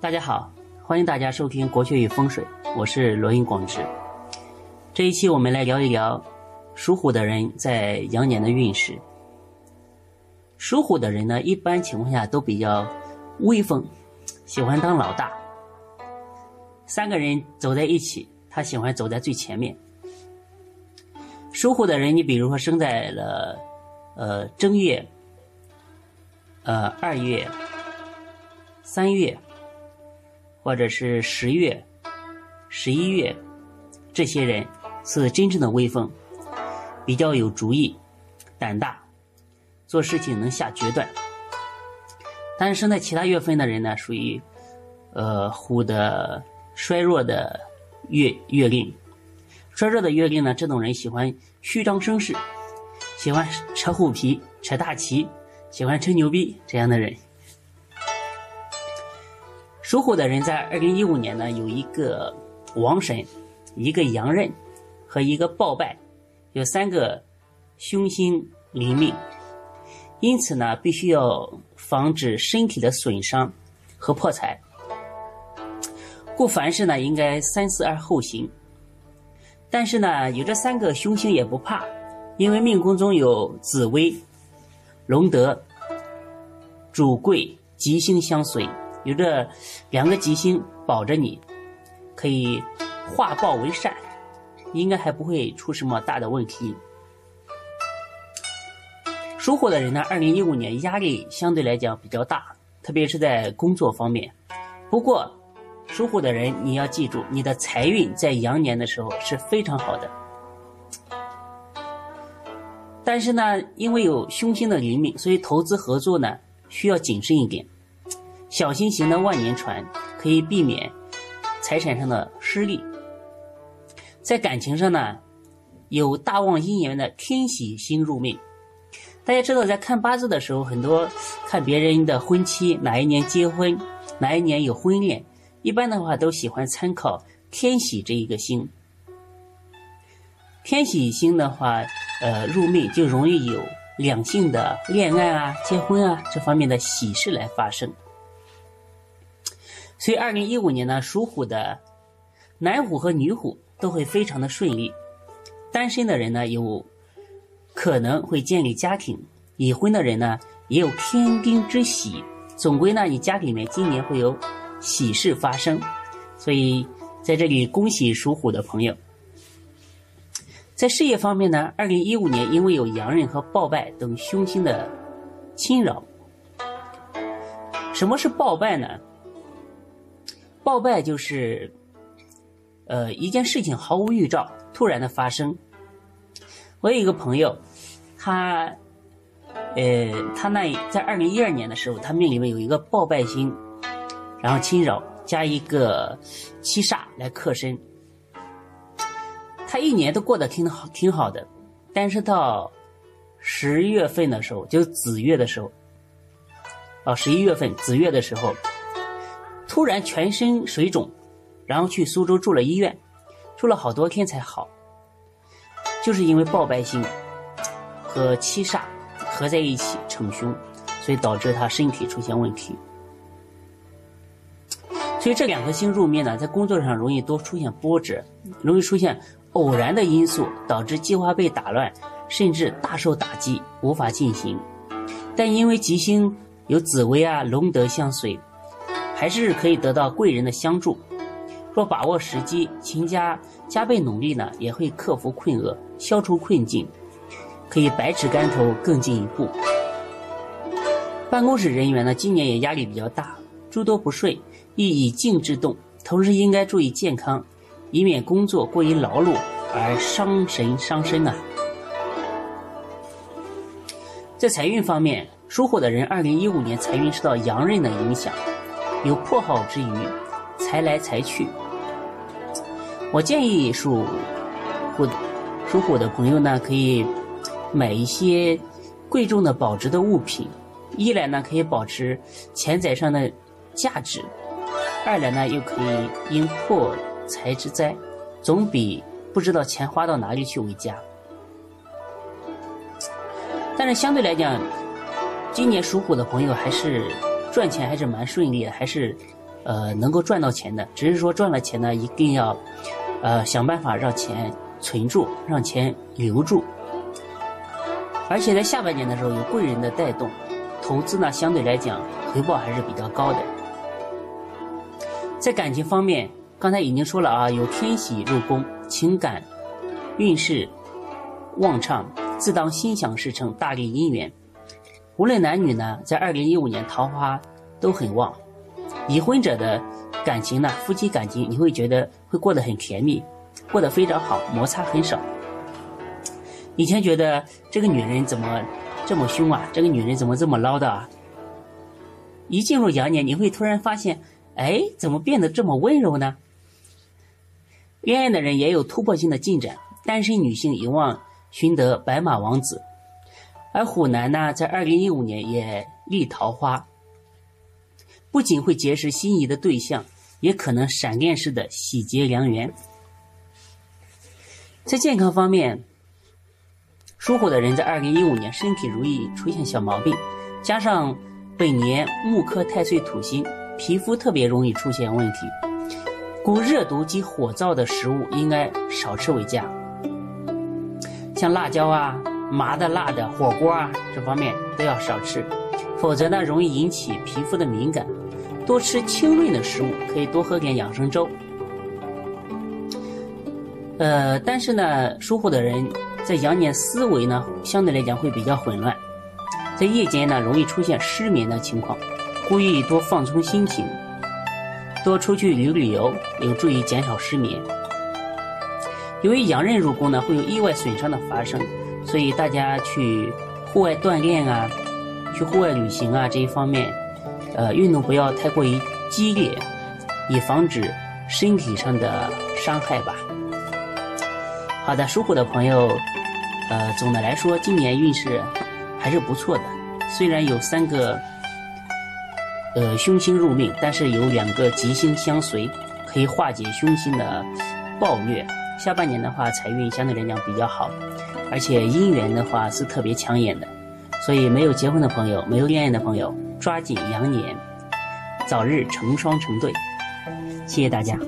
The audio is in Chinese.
大家好，欢迎大家收听《国学与风水》，我是罗云广志。这一期我们来聊一聊属虎的人在羊年的运势。属虎的人呢，一般情况下都比较威风，喜欢当老大。三个人走在一起，他喜欢走在最前面。属虎的人，你比如说生在了呃正月、呃二月、三月。或者是十月、十一月，这些人是真正的威风，比较有主意、胆大，做事情能下决断。但是生在其他月份的人呢，属于呃虎的衰弱的月月令。衰弱的月令呢，这种人喜欢虚张声势，喜欢扯虎皮、扯大旗，喜欢吹牛逼这样的人。属虎的人在二零一五年呢，有一个王神，一个阳刃和一个暴败，有三个凶星临命，因此呢，必须要防止身体的损伤和破财。故凡事呢，应该三思而后行。但是呢，有这三个凶星也不怕，因为命宫中有紫微、龙德、主贵吉星相随。有着两个吉星保着你，可以化暴为善，应该还不会出什么大的问题。属虎的人呢，二零一五年压力相对来讲比较大，特别是在工作方面。不过，属虎的人你要记住，你的财运在羊年的时候是非常好的。但是呢，因为有凶星的灵敏，所以投资合作呢需要谨慎一点。小心行的万年船，可以避免财产上的失利。在感情上呢，有大旺姻缘的天喜星入命。大家知道，在看八字的时候，很多看别人的婚期哪一年结婚，哪一年有婚恋，一般的话都喜欢参考天喜这一个星。天喜星的话，呃，入命就容易有两性的恋爱啊、结婚啊这方面的喜事来发生。所以，二零一五年呢，属虎的男虎和女虎都会非常的顺利。单身的人呢，有可能会建立家庭；已婚的人呢，也有天丁之喜。总归呢，你家里面今年会有喜事发生。所以，在这里恭喜属虎的朋友。在事业方面呢，二零一五年因为有阳刃和暴败等凶星的侵扰。什么是暴败呢？暴败就是，呃，一件事情毫无预兆，突然的发生。我有一个朋友，他，呃，他那在二零一二年的时候，他命里面有一个暴败星，然后侵扰加一个七煞来克身，他一年都过得挺好，挺好的，但是到十月份的时候，就子月的时候，啊，十一月份子月的时候。突然全身水肿，然后去苏州住了医院，住了好多天才好。就是因为暴白星和七煞合在一起逞凶，所以导致他身体出现问题。所以这两颗星入面呢，在工作上容易多出现波折，容易出现偶然的因素导致计划被打乱，甚至大受打击，无法进行。但因为吉星有紫薇啊、龙德相随。还是可以得到贵人的相助，若把握时机，勤加加倍努力呢，也会克服困厄，消除困境，可以百尺竿头更进一步。办公室人员呢，今年也压力比较大，诸多不顺，宜以静制动，同时应该注意健康，以免工作过于劳碌而伤神伤身啊。在财运方面，属虎的人，二零一五年财运受到阳刃的影响。有破耗之余，财来财去。我建议属虎属虎的朋友呢，可以买一些贵重的保值的物品。一来呢，可以保持钱财上的价值；二来呢，又可以因破财之灾，总比不知道钱花到哪里去为佳。但是相对来讲，今年属虎的朋友还是。赚钱还是蛮顺利的，还是呃能够赚到钱的，只是说赚了钱呢，一定要呃想办法让钱存住，让钱留住。而且在下半年的时候有贵人的带动，投资呢相对来讲回报还是比较高的。在感情方面，刚才已经说了啊，有天喜入宫，情感运势旺畅，自当心想事成，大利姻缘。无论男女呢，在二零一五年桃花都很旺。已婚者的感情呢，夫妻感情你会觉得会过得很甜蜜，过得非常好，摩擦很少。以前觉得这个女人怎么这么凶啊？这个女人怎么这么唠叨啊？一进入羊年，你会突然发现，哎，怎么变得这么温柔呢？恋爱的人也有突破性的进展，单身女性有望寻得白马王子，而虎男呢，在二零一五年也立桃花，不仅会结识心仪的对象，也可能闪电式的喜结良缘。在健康方面。属虎的人在二零一五年身体容易出现小毛病，加上本年木克太岁土星，皮肤特别容易出现问题，故热毒及火燥的食物应该少吃为佳。像辣椒啊、麻的、辣的、火锅啊这方面都要少吃，否则呢容易引起皮肤的敏感。多吃清润的食物，可以多喝点养生粥。呃，但是呢，属虎的人。在羊年思维呢，相对来讲会比较混乱，在夜间呢容易出现失眠的情况，故意多放松心情，多出去旅旅游，有助于减少失眠。由于羊刃入宫呢，会有意外损伤的发生，所以大家去户外锻炼啊，去户外旅行啊这一方面，呃，运动不要太过于激烈，以防止身体上的伤害吧。好的，属虎的朋友。呃，总的来说，今年运势还是不错的。虽然有三个呃凶星入命，但是有两个吉星相随，可以化解凶星的暴虐。下半年的话，财运相对来讲比较好，而且姻缘的话是特别抢眼的。所以，没有结婚的朋友，没有恋爱的朋友，抓紧羊年，早日成双成对。谢谢大家。